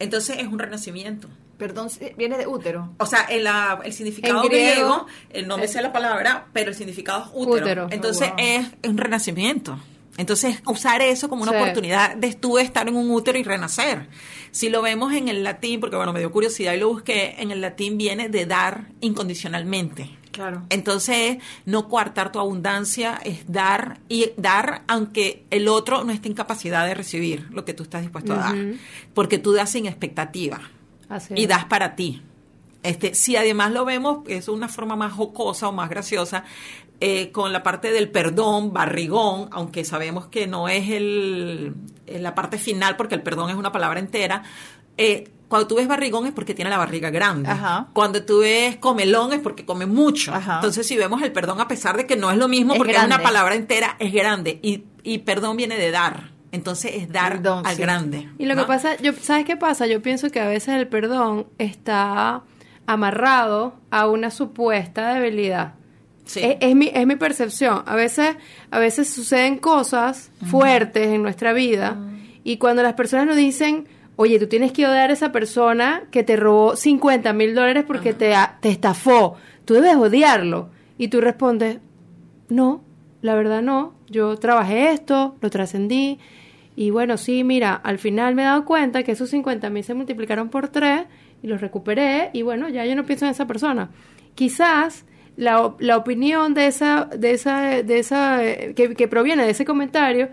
Entonces, es un renacimiento. Perdón, viene de útero. O sea, el, la- el significado En griego, griego, el no me sé la palabra, pero el significado es útero. Útero. Entonces Oh, wow. es un renacimiento. Entonces, usar eso como una Sí. oportunidad de tú estar en un útero y renacer. Si lo vemos en el latín, porque bueno, me dio curiosidad y lo busqué, en el latín viene de dar incondicionalmente. Claro. Entonces, no coartar tu abundancia es dar y dar aunque el otro no esté en capacidad de recibir lo que tú estás dispuesto a dar, porque tú das sin expectativa Así y das para ti. Este, si además lo vemos, es una forma más jocosa o más graciosa, eh, con la parte del perdón, barrigón, aunque sabemos que no es el, eh, la parte final, porque el perdón es una palabra entera. eh, cuando tú ves barrigón es porque tiene la barriga grande. Ajá. Cuando tú ves comelón es porque come mucho. Ajá. Entonces, si vemos el perdón, a pesar de que no es lo mismo, Es porque es una palabra entera, es grande. Y, y perdón viene de dar. Entonces, es dar Perdón, al sí. grande. Y lo ¿no? que pasa, yo, ¿sabes qué pasa? Yo pienso que a veces el perdón está amarrado a una supuesta debilidad. Sí. Es, es mi, es mi percepción. A veces, a veces suceden cosas fuertes en nuestra vida y cuando las personas nos dicen, oye, tú tienes que odiar a esa persona que te robó 50 mil dólares porque te, te estafó, tú debes odiarlo. Y tú respondes, no, la verdad no, yo trabajé esto, lo trascendí y bueno, sí, mira, al final me he dado cuenta que esos 50 mil se multiplicaron por 3 y los recuperé y bueno, ya yo no pienso en esa persona. Quizás la, la opinión de esa, de esa, de esa, eh, que, que proviene de ese comentario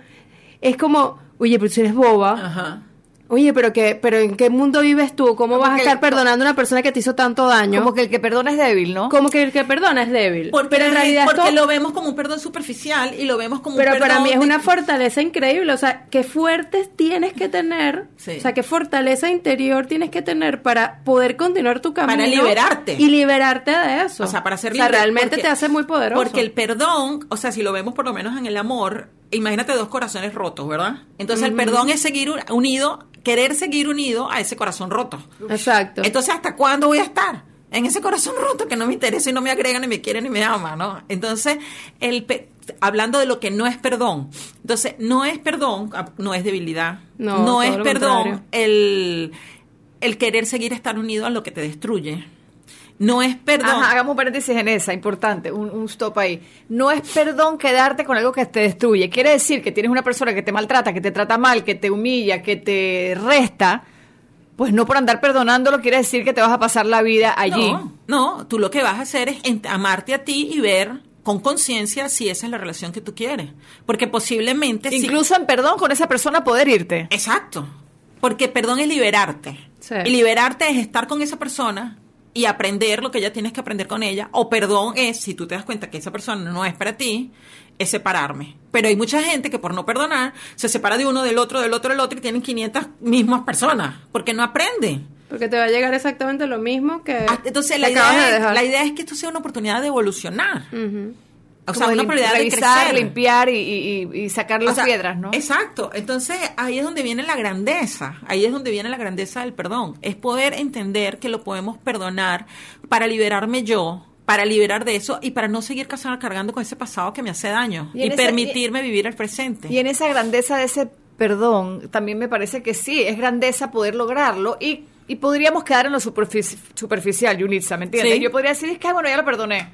es como, oye, pero si eres boba, Ajá. Oye, pero que, pero ¿en qué mundo vives tú? ¿Cómo Como vas a estar el- perdonando a una persona que te hizo tanto daño? Como que el que perdona es débil, ¿no? Como que el que perdona es débil. Porque, pero en realidad porque esto- lo vemos como un perdón superficial y lo vemos como pero un para perdón mí es una fortaleza increíble, o sea, qué fuertes tienes que tener, Sí. o sea, qué fortaleza interior tienes que tener para poder continuar tu camino Para liberarte. y liberarte de eso. O sea, para ser O sea, libre, realmente porque- te hace muy poderoso. Porque el perdón, o sea, si lo vemos por lo menos en el amor, imagínate dos corazones rotos, ¿verdad? Entonces el perdón es seguir un- unido, querer seguir unido a ese corazón roto. Exacto. Entonces, ¿hasta cuándo voy a estar? En ese corazón roto que no me interesa y no me agrega, ni me quiere, ni me ama, ¿no? Entonces, el pe- hablando de lo que no es perdón. Entonces, no es perdón, ah, no es debilidad. No, es perdón contrario. el, el querer seguir estar unido a lo que te destruye. No es perdón. Ajá, hagamos un paréntesis en esa, importante, un, un stop ahí. No es perdón quedarte con algo que te destruye. Quiere decir que tienes una persona que te maltrata, que te trata mal, que te humilla, que te resta. Pues no por andar perdonándolo quiere decir que te vas a pasar la vida allí. No, no, tú lo que vas a hacer es amarte a ti y ver con conciencia si esa es la relación que tú quieres. Porque posiblemente... si- Incluso en perdón con esa persona poder irte. Exacto. Porque perdón es liberarte. Sí. Y liberarte es estar con esa persona y aprender lo que ya tienes que aprender con ella. O perdón es, si tú te das cuenta que esa persona no es para ti, es separarme. Pero hay mucha gente que por no perdonar se separa de uno, del otro, del otro, del otro y tienen 500 mismas personas. Porque no aprenden. Porque te va a llegar exactamente lo mismo que Ah, Entonces la de idea, es, la idea es que esto sea una oportunidad de evolucionar. O sea, una oportunidad de crecer. limpiar y, y- y- sacar O las sea, piedras, ¿no? Exacto. Entonces, ahí es donde viene la grandeza. Ahí es donde viene la grandeza del perdón. Es poder entender que lo podemos perdonar para liberarme yo, para liberar de eso y para no seguir cargando con ese pasado que me hace daño Y permitirme vivir el presente. Y en esa grandeza de ese perdón, también me parece que sí, es grandeza poder lograrlo y, y podríamos quedar en lo superfici- superficial, Yunitza, ¿me entiendes? Sí. Yo podría decir, es que, ay, bueno, ya lo perdoné.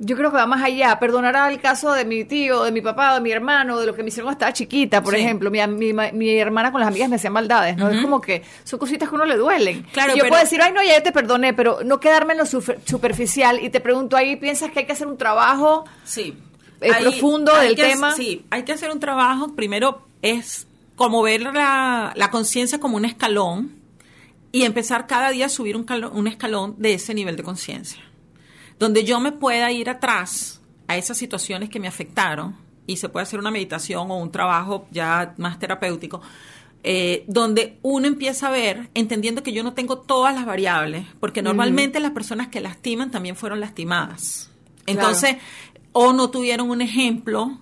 Yo creo que va más allá. Perdonará el caso de mi tío, de mi papá, de mi hermano, de lo que me hicieron estaba chiquita, por Sí. ejemplo. Mi, mi, mi hermana con las amigas me hacían maldades, ¿no? Es como que son cositas que a uno le duelen. Claro, Y yo pero- puedo decir, ay, no, ya yo te perdoné, pero no quedarme en lo superficial. Y te pregunto ahí, ¿piensas que hay que hacer un trabajo? Sí. Eh, profundo hay del que- tema. Sí, hay que hacer un trabajo. Primero es como ver la, la conciencia como un escalón y empezar cada día a subir un, un escalón de ese nivel de conciencia. Donde yo me pueda ir atrás a esas situaciones que me afectaron y se puede hacer una meditación o un trabajo ya más terapéutico. eh, donde uno empieza a ver, entendiendo que yo no tengo todas las variables, porque normalmente las personas que lastiman también fueron lastimadas. Entonces, o no tuvieron un ejemplo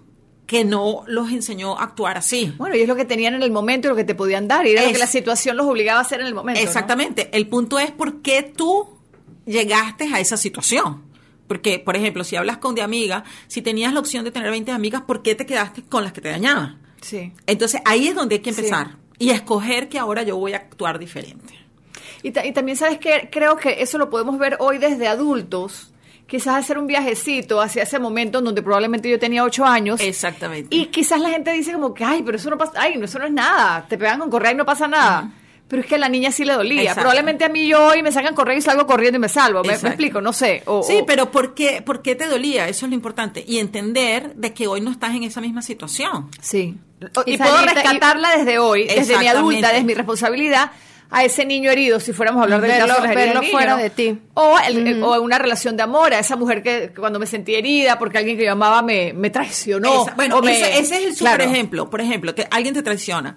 que no los enseñó a actuar así. Bueno, y es lo que tenían en el momento y lo que te podían dar. Y era lo que la situación los obligaba a hacer en el momento. ¿no? Exactamente. El punto es por qué tú llegaste a esa situación. Porque, por ejemplo, si hablas con de amiga, si tenías la opción de tener 20 amigas, ¿por qué te quedaste con las que te dañaban? Sí. Entonces, ahí es donde hay que Sí. empezar. Y escoger que ahora yo voy a actuar diferente. Y, ta- y también sabes que creo que eso lo podemos ver hoy desde adultos. Quizás hacer un viajecito hacia ese momento en donde probablemente yo tenía ocho años. Exactamente. Y quizás la gente dice como que, ay, pero eso no pasa, ay, no, eso no es nada. Te pegan con correa y no pasa nada. Pero es que a la niña sí le dolía. Exacto. Probablemente a mí yo hoy me sacan correa y salgo corriendo y me salvo. ¿Me, explico? No sé. O- sí, o- pero ¿por qué, ¿por qué te dolía? Eso es lo importante. Y entender de que hoy no estás en esa misma situación. Sí. Y Y, puedo rescatarla desde hoy, desde mi adulta, desde mi responsabilidad, a ese niño herido, si fuéramos a hablar del Verlo- caso de verlo niño, fuera de ti. O, el- o una relación de amor, a esa mujer que cuando me sentí herida porque alguien que yo amaba me, me traicionó. Esa- bueno, me- ese, ese es el super Claro. ejemplo. Por ejemplo, que alguien te traiciona.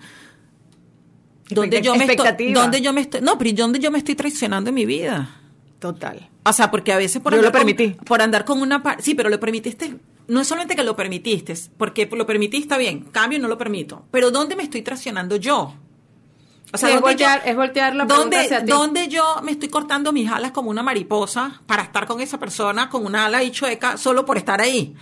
Donde yo, me estoy, donde yo me estoy, no, pero ¿y ¿dónde yo me estoy traicionando en mi vida? Total. O sea, porque a veces por Yo andar lo permití. Con, por andar con una sí, pero lo permitiste. No es solamente que lo permitiste, porque lo permitiste está bien, cambio no lo permito. Pero ¿dónde me estoy traicionando yo? O Sí, es ¿dónde voltear- es voltear la ¿dónde, hacia ti. ¿Dónde yo me estoy cortando mis alas como una mariposa para estar con esa persona con una ala y chueca solo por estar ahí?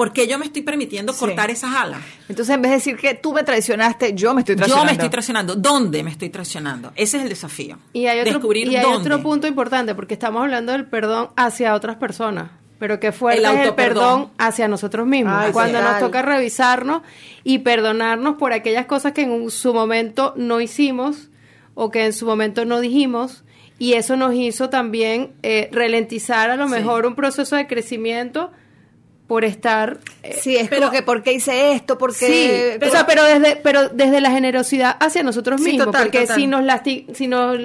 ¿Por qué yo me estoy permitiendo Sí. cortar esas alas? Entonces, en vez de decir que tú me traicionaste, yo me estoy Yo traicionando. me estoy traicionando. ¿Dónde me estoy traicionando? Ese es el desafío. Y hay otro, Descubrir y hay dónde. otro punto importante, porque estamos hablando del perdón hacia otras personas, pero que fuerte El es el perdón hacia nosotros mismos. Ay, cuando nos toca revisarnos y perdonarnos por aquellas cosas que en su momento no hicimos o que en su momento no dijimos. Y eso nos hizo también eh, ralentizar a lo Sí. mejor un proceso de crecimiento por estar eh, Sí, es Pero- como que, ¿por qué hice esto? Porque... Sí, o sea, pero desde, pero desde la generosidad hacia nosotros Sí, mismos, total, porque total. si nos lasti si nos,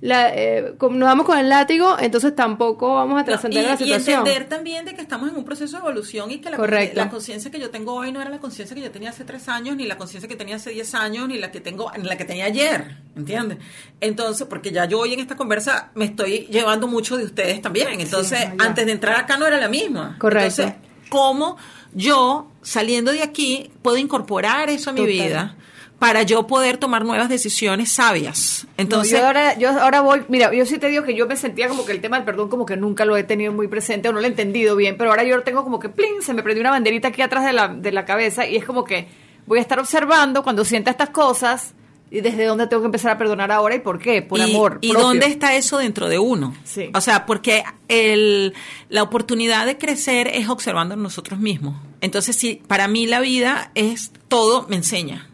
la, eh, como nos damos con el látigo, entonces tampoco vamos a trascender y, la y situación. entender también de que estamos en un proceso de evolución y que la, Correcto. la conciencia que yo tengo hoy no era la conciencia que yo tenía hace tres años, ni la conciencia que tenía hace diez años, ni la que tengo, ni la que tenía ayer, ¿entiendes? Entonces, porque ya yo hoy en esta conversa me estoy llevando mucho de ustedes también. Entonces, antes de entrar acá no era la misma. Correcto. Entonces, ¿cómo yo, saliendo de aquí, puedo incorporar eso a mi Total. vida? Para yo poder tomar nuevas decisiones sabias. Entonces, No, yo, ahora, yo ahora voy, mira, yo sí te digo que yo me sentía como que el tema del perdón como que nunca lo he tenido muy presente o no lo he entendido bien, pero ahora yo lo tengo como que, plin, se me prendió una banderita aquí atrás de la, de la cabeza y es como que voy a estar observando cuando sienta estas cosas y desde dónde tengo que empezar a perdonar ahora y por qué, por y, amor. ¿Y propio. dónde está eso dentro de uno? Sí. O sea, porque el, la oportunidad de crecer es observando nosotros mismos. Entonces, sí, para mí la vida es todo me enseña.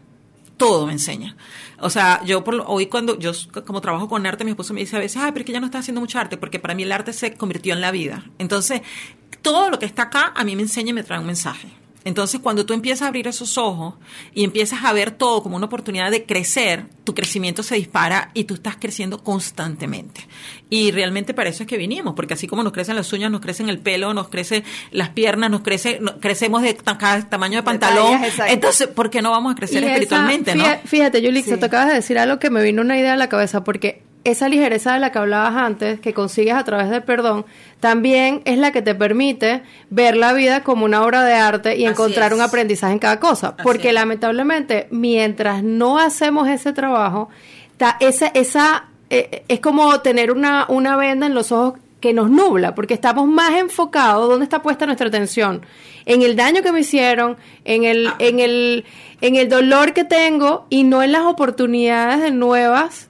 Todo me enseña. O sea, yo por, lo- hoy cuando yo como trabajo con arte, mi esposo me dice a veces, ay, pero es que ya no está haciendo mucho arte, porque para mí el arte se convirtió en la vida. Entonces, todo lo que está acá a mí me enseña y me trae un mensaje. Entonces, cuando tú empiezas a abrir esos ojos y empiezas a ver todo como una oportunidad de crecer, tu crecimiento se dispara y tú estás creciendo constantemente. Y realmente para eso es que vinimos, porque así como nos crecen las uñas, nos crecen el pelo, nos crecen las piernas, nos crece, no- crecemos de cada tamaño de pantalón. Entonces, ¿por qué no vamos a crecer Y esa- espiritualmente, no? fíjate, Fíjate, Yulix, Sí. te acabas de decir algo que me vino una idea a la cabeza, porque esa ligereza de la que hablabas antes, que consigues a través del perdón, también es la que te permite ver la vida como una obra de arte y Así encontrar es. un aprendizaje en cada cosa. Así Porque es. lamentablemente, mientras no hacemos ese trabajo, ta- esa, esa eh, es como tener una, una venda en los ojos que nos nubla, porque estamos más enfocados, ¿dónde está puesta nuestra atención? En el daño que me hicieron, en el, ah. en el, en el dolor que tengo y no en las oportunidades de nuevas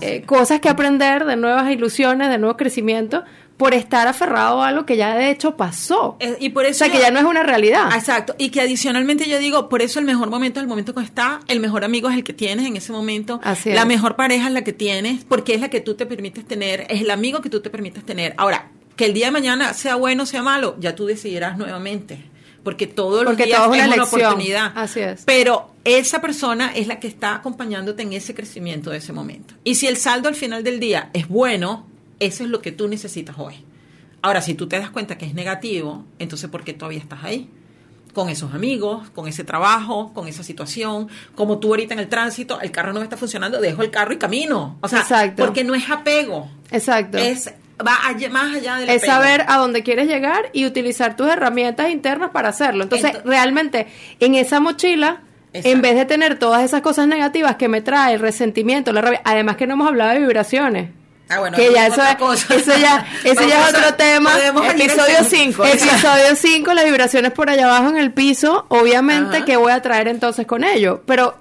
eh, cosas que aprender, de nuevas ilusiones, de nuevo crecimiento, por estar aferrado a algo que ya de hecho pasó. Y por eso o sea, que ya no es una realidad. Exacto. Y que adicionalmente yo digo, por eso el mejor momento es el momento que está, el mejor amigo es el que tienes en ese momento, Así la mejor pareja es la que tienes, porque es la que tú te permites tener, es el amigo que tú te permites tener. Ahora, que el día de mañana sea bueno o sea malo, ya tú decidirás nuevamente. Porque todos los días es una, oportunidad. Así es. Pero esa persona es la que está acompañándote en ese crecimiento de ese momento. Y si el saldo al final del día es bueno, eso es lo que tú necesitas hoy. Ahora, si tú te das cuenta que es negativo, entonces ¿por qué todavía estás ahí? Con esos amigos, con ese trabajo, con esa situación, como tú ahorita en el tránsito, el carro no me está funcionando, dejo el carro y camino. O sea, porque no es apego. Exacto. Es va más allá del Es saber a dónde quieres llegar y utilizar tus herramientas internas para hacerlo. Entonces, realmente, en esa mochila, en vez de tener todas esas cosas negativas que me trae el resentimiento, la rabia, además que no hemos hablado de vibraciones, Ah, bueno, que ya eso, eso ya, eso ya es otro tema. Episodio 5. Episodio 5, las vibraciones por allá abajo en el piso. Obviamente, ¿qué voy a traer entonces con ello? Pero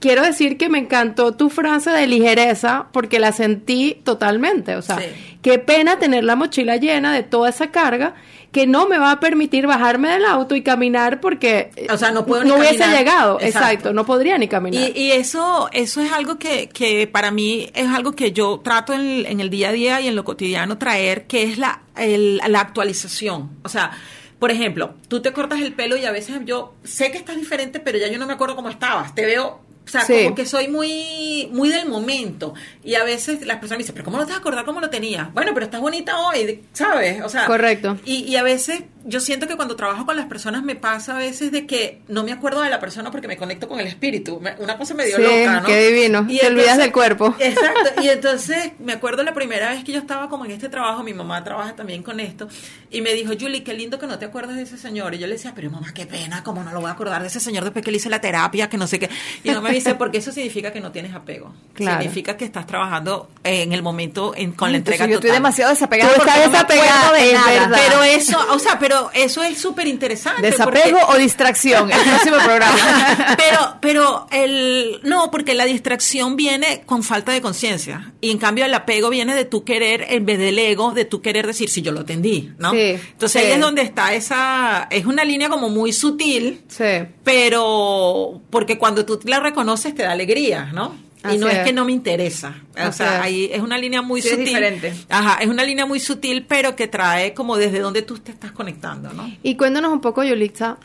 quiero decir que me encantó tu frase de ligereza porque la sentí totalmente. O sea, qué pena tener la mochila llena de toda esa carga que no me va a permitir bajarme del auto y caminar porque o sea, no, puedo no hubiese llegado, exacto. no podría ni caminar. Y, eso eso es algo que, que para mí es algo que yo trato en, en, el día a día y en lo cotidiano traer, que es la, la actualización. O sea, por ejemplo, tú te cortas el pelo y a veces yo sé que estás diferente, pero ya yo no me acuerdo cómo estabas. Te veo o sea, como que soy muy, muy del momento. Y a veces las personas me dicen, pero ¿cómo no te vas a acordar cómo lo tenías? Bueno, pero estás bonita hoy, ¿sabes? O sea, correcto. Y, y a veces yo siento que cuando trabajo con las personas me pasa a veces de que no me acuerdo de la persona porque me conecto con el espíritu. una cosa medio loca, ¿no? Qué divino. Y te olvidas del cuerpo. Exacto. Y entonces me acuerdo la primera vez que yo estaba como en este trabajo, mi mamá trabaja también con esto, y me dijo, Julie, qué lindo que no te acuerdas de ese señor. Y yo le decía, pero mamá, qué pena, ¿cómo no lo voy a acordar de ese señor después que le hice la terapia, que no sé qué? Y mamá me dice, porque eso significa que no tienes apego. Claro. Significa que estás trabajando en el momento en, con la entrega yo estoy demasiado desapegada. Tú estás desapegado de nada. Pero eso, o sea, pero eso es súper interesante. Desapego o distracción, el próximo programa. pero, pero el, no, porque la distracción viene con falta de conciencia. Y en cambio el apego viene de tu querer, en vez del ego, de tu querer decir, si yo lo atendí, ¿no? Sí, Entonces ahí es donde está esa, es una línea como muy sutil, sí. pero porque cuando tú la reconoces te da alegría, ¿no? Y no es. que no me interesa. O sea, ahí es una línea muy sutil. Es diferente. Ajá, es una línea muy sutil, pero que trae como desde donde tú te estás conectando, ¿no? Y cuéntanos un poco, Yolitza,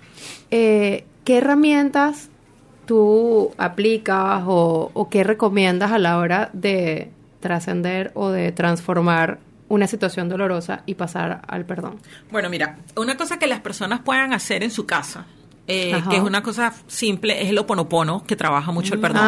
eh, ¿qué herramientas tú aplicas o, o qué recomiendas a la hora de trascender o de transformar una situación dolorosa y pasar al perdón? Bueno, mira, una cosa que las personas puedan hacer en su casa, eh, que es una cosa simple, es el oponopono, que trabaja mucho el perdón.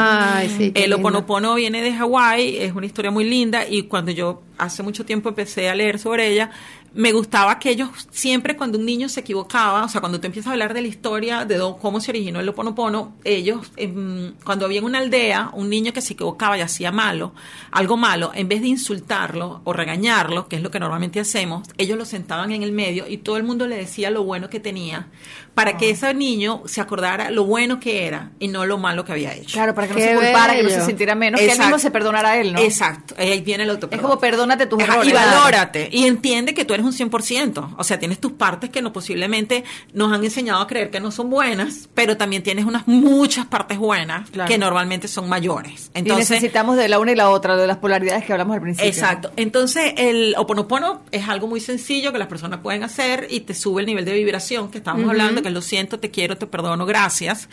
el oponopono viene de Hawái, es una historia muy linda y cuando yo hace mucho tiempo empecé a leer sobre ella, me gustaba que ellos siempre cuando un niño se equivocaba, o sea, cuando tú empiezas a hablar de la historia de cómo se originó el Oponopono, ellos, em, cuando había en una aldea un niño que se equivocaba y hacía malo, algo malo, en vez de insultarlo o regañarlo, que es lo que normalmente hacemos, ellos lo sentaban en el medio y todo el mundo le decía lo bueno que tenía, para que ah. ese niño se acordara lo bueno que era y no lo malo que había hecho. Claro, para que no se culpara, que no se sintiera menos, que él mismo se perdonara a él, ¿no? Exacto, ahí viene el autoperdón. Es como perdónate tus errores. Y valórate, y entiende que tú eres un 100%. O sea, tienes tus partes que no posiblemente nos han enseñado a creer que no son buenas, pero también tienes unas muchas partes buenas que normalmente son mayores. Entonces, necesitamos de la una y la otra, de las polaridades que hablamos al principio. Exacto. Entonces, el oponopono es algo muy sencillo que las personas pueden hacer y te sube el nivel de vibración que estábamos hablando, que lo siento, te quiero, te perdono, gracias.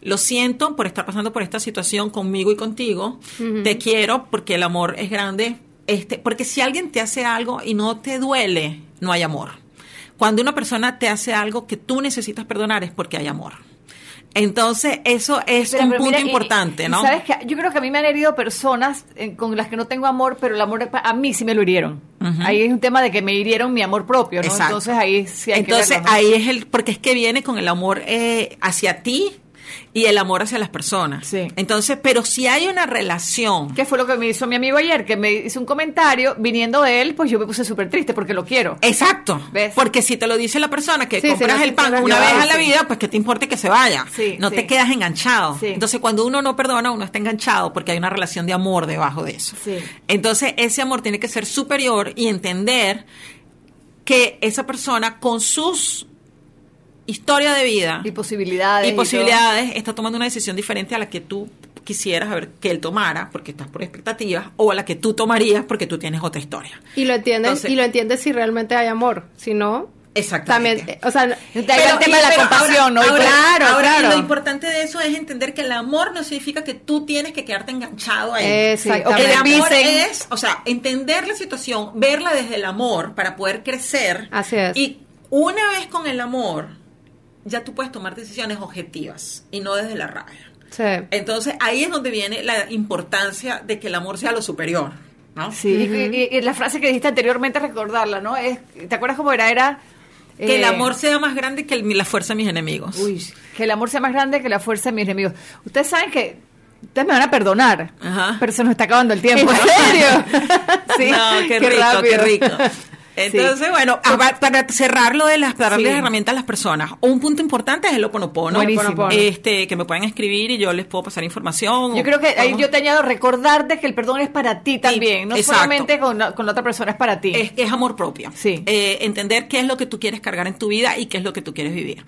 Lo siento por estar pasando por esta situación conmigo y contigo. Te quiero porque el amor es grande. Este, porque si alguien te hace algo y no te duele, no hay amor. Cuando una persona te hace algo que tú necesitas perdonar es porque hay amor. Entonces, eso es un punto importante, ¿no? Sabes que yo creo que a mí me han herido personas eh, con las que no tengo amor, pero el amor a mí sí me lo hirieron. Ahí es un tema de que me hirieron mi amor propio, ¿no? Entonces ahí sí hay Entonces, ahí es el, porque es que viene con el amor eh, hacia ti, y el amor hacia las personas. Sí. Entonces, pero si hay una relación. ¿Qué fue lo que me hizo mi amigo ayer? Que me hizo un comentario, viniendo de él, pues yo me puse súper triste porque lo quiero. Exacto. ¿Ves? Porque si te lo dice la persona que Sí, compras el pan una vez a la vida, pues que te importe que se vaya. Sí, no te quedas enganchado. Sí. Entonces, cuando uno no perdona, uno está enganchado porque hay una relación de amor debajo de eso. Sí. Entonces, ese amor tiene que ser superior y entender que esa persona con sus historia de vida Y posibilidades. y posibilidades está tomando una decisión diferente a la que tú quisieras ver que él tomara porque estás por expectativas o a la que tú tomarías porque tú tienes otra historia. Y lo entiendes, Entonces- y lo entiendes si realmente hay amor. Si no, Exactamente. también, eh, o sea, el tema de la compasión, ¿no? Y ahora- claro, ahora, claro. Lo importante de eso es entender que el amor no significa que tú tienes que quedarte enganchado ahí. Exactamente. El Sí, o que te amor es, o sea, entender la situación, verla desde el amor para poder crecer. Así es. Y una vez con el amor, ya tú puedes tomar decisiones objetivas y no desde la rabia. sí. Entonces ahí es donde viene la importancia de que el amor sea lo superior, ¿no? Sí, y- y, y la frase que dijiste anteriormente, recordarla, ¿no? Es, ¿Te acuerdas cómo era? Era... Que el eh, amor sea más grande que el- la fuerza de mis enemigos. Uy, que el amor sea más grande que la fuerza de mis enemigos. Ustedes saben que ustedes me van a perdonar, Ajá. pero se nos está acabando el tiempo. ¿En ¿no? serio? sí, no, qué, rico, qué rápido. rico. Entonces, bueno, a- para, cerrar lo de las, para darle Sí. herramientas a las personas, un punto importante es el oponopono. Buenísimo. Este, que me pueden escribir y yo les puedo pasar información. Yo o creo que ahí yo te añado recordarte que el perdón es para ti también, no exacto. solamente con con la otra persona, es para ti. Es es amor propio. Sí. Eh, entender qué es lo que tú quieres cargar en tu vida y qué es lo que tú quieres vivir.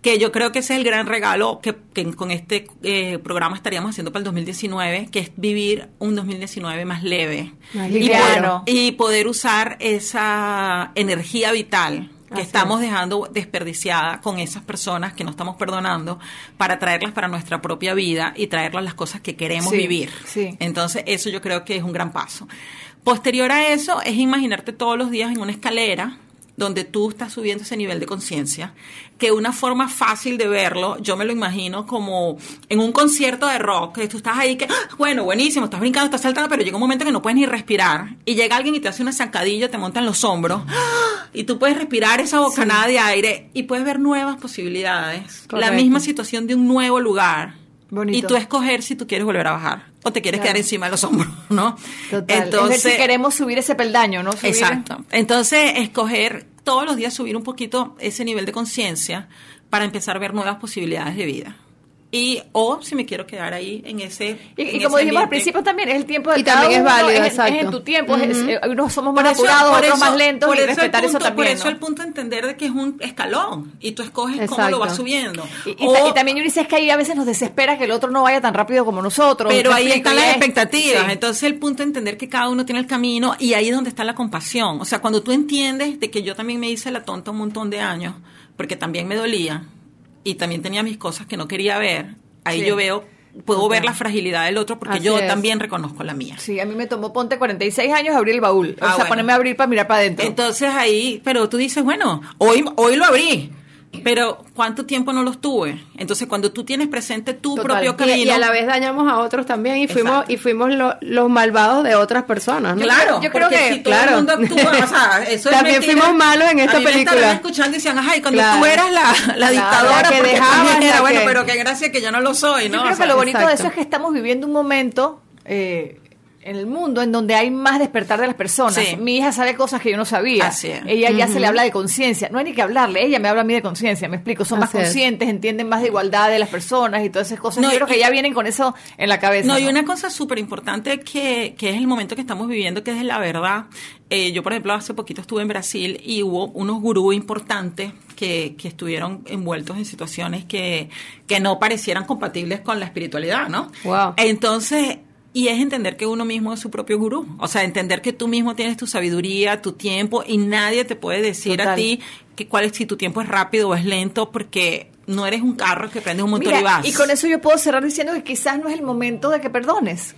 Que yo creo que ese es el gran regalo que, que con este eh, programa estaríamos haciendo para el 2019, que es vivir un 2019 más leve. Más y, poder, y poder usar esa energía vital que Así estamos dejando desperdiciada con esas personas que no estamos perdonando para traerlas para nuestra propia vida y traerlas las cosas que queremos Sí, vivir. sí. Entonces, eso yo creo que es un gran paso. Posterior a eso es imaginarte todos los días en una escalera donde tú estás subiendo ese nivel de conciencia, que una forma fácil de verlo, yo me lo imagino como en un concierto de rock, que tú estás ahí que, ¡ah! bueno, buenísimo, estás brincando, estás saltando, pero llega un momento que no puedes ni respirar, y llega alguien y te hace una zancadilla, te monta en los hombros, ¡ah! y tú puedes respirar esa bocanada de aire y puedes ver nuevas posibilidades, la Correcto. misma situación de un nuevo lugar, Bonito. y tú escoger si tú quieres volver a bajar o te quieres Claro. quedar encima de los hombros, ¿no? Total. es ver si queremos subir ese peldaño, ¿no? Subir- Exacto. Entonces, escoger todos los días subir un poquito ese nivel de conciencia para empezar a ver nuevas posibilidades de vida. Y, o si me quiero quedar ahí en ese. Y, y en como ese dijimos al ambiente. principio también, es el tiempo de Y cada también es uno, válido, es, exacto. es en tu tiempo, es- Ujú. eh, unos somos más eso- apurados, otros eso- más lentos, por y eso respetar eso punto- también. Por eso ¿no? el punto de entender de que es un escalón y tú escoges cómo lo vas Exacto. subiendo. Y, y O- y también yo dice es que ahí a veces nos desespera que el otro no vaya tan rápido como nosotros. Pero ¿me ahí están Y las es- expectativas. sí. Entonces el punto de entender que cada uno tiene el camino y ahí es donde está la compasión. O sea, cuando tú entiendes de que yo también me hice la tonta un montón de años, porque también me dolía y también tenía mis cosas que no quería ver, ahí Sí. yo veo, puedo ver la fragilidad del otro porque Así yo es. también reconozco la mía. Sí, a mí me tomó, ponte 46 años abrir el baúl. o Ah, sea, bueno. ponerme a abrir para mirar para adentro. Entonces ahí, pero tú dices, bueno, hoy, hoy lo abrí. Pero ¿cuánto tiempo no los tuve? Entonces, cuando tú tienes presente tu Total. propio Y, camino, y a la vez dañamos a otros también y fuimos Exacto. y fuimos lo- los malvados de otras personas, ¿no? Claro, Yo creo que- si todo claro. el mundo actúa, o sea, eso es También fuimos malos en esta A mí me película. estarán escuchando y decían, ay, cuando Claro. tú eras la, la dictadora, la que dejabas, era, bueno, que- pero qué gracia que yo no lo soy, ¿no? Yo creo O sea, que lo bonito de eso es que estamos viviendo un momento eh, en el mundo en donde hay más despertar de las personas. Sí. Mi hija sabe cosas que yo no sabía. Así es. Ella ya se le habla de conciencia. No hay ni que hablarle, ella me habla a mí de conciencia, me explico. Son más es. conscientes, entienden más de igualdad de las personas y todas esas cosas. No, yo creo y- que ya vienen con eso en la cabeza. No, y una cosa súper importante que, que es el momento que estamos viviendo, que es la verdad. Eh, yo, por ejemplo, hace poquito estuve en Brasil y hubo unos gurús importantes que, que estuvieron envueltos en situaciones que, que no parecieran compatibles con la espiritualidad, ¿no? Wow. Entonces, y es entender que uno mismo es su propio gurú. O sea, entender que tú mismo tienes tu sabiduría, tu tiempo, y nadie te puede decir a ti que cuál es, si tu tiempo es rápido o es lento, porque no eres un carro que prendes un motor Mira, y vas. y con eso yo puedo cerrar diciendo que quizás no es el momento de que perdones.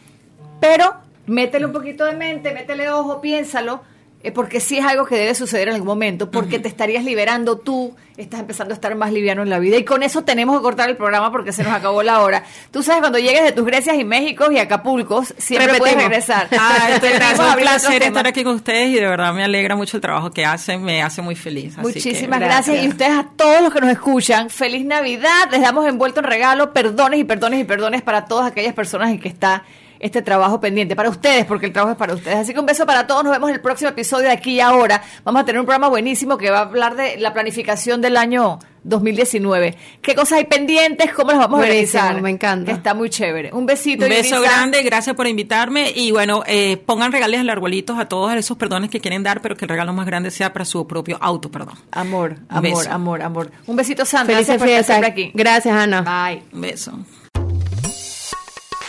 Pero métele un poquito de mente, métele ojo, piénsalo. Eh, porque sí es algo que debe suceder en algún momento, porque te estarías liberando tú, estás empezando a estar más liviano en la vida. Y con eso tenemos que cortar el programa porque se nos acabó la hora. Tú sabes, cuando llegues de tus Grecias y México y Acapulcos, siempre puedes regresar. Ah, es un placer estar aquí con ustedes y de verdad me alegra mucho el trabajo que hacen, me hace muy feliz. Muchísimas gracias. Y ustedes a todos los que nos escuchan, feliz Navidad. Les damos envuelto en regalo perdones y perdones y perdones para todas aquellas personas en que está este trabajo pendiente. Para ustedes, porque el trabajo es para ustedes. Así que un beso para todos. Nos vemos en el próximo episodio de aquí y ahora. Vamos a tener un programa buenísimo que va a hablar de la planificación del año 2019. ¿Qué cosas hay pendientes? ¿Cómo las vamos a realizar? Me encanta. Está muy chévere. Un besito. Un beso grande. Gracias por invitarme. Y bueno, eh, pongan regales al arbolitos a todos esos perdones que quieren dar, pero que el regalo más grande sea para su propio auto, perdón. Amor, amor, amor, amor. Un besito, Sandra. Gracias por estar aquí. Gracias, Ana. Bye. Un beso.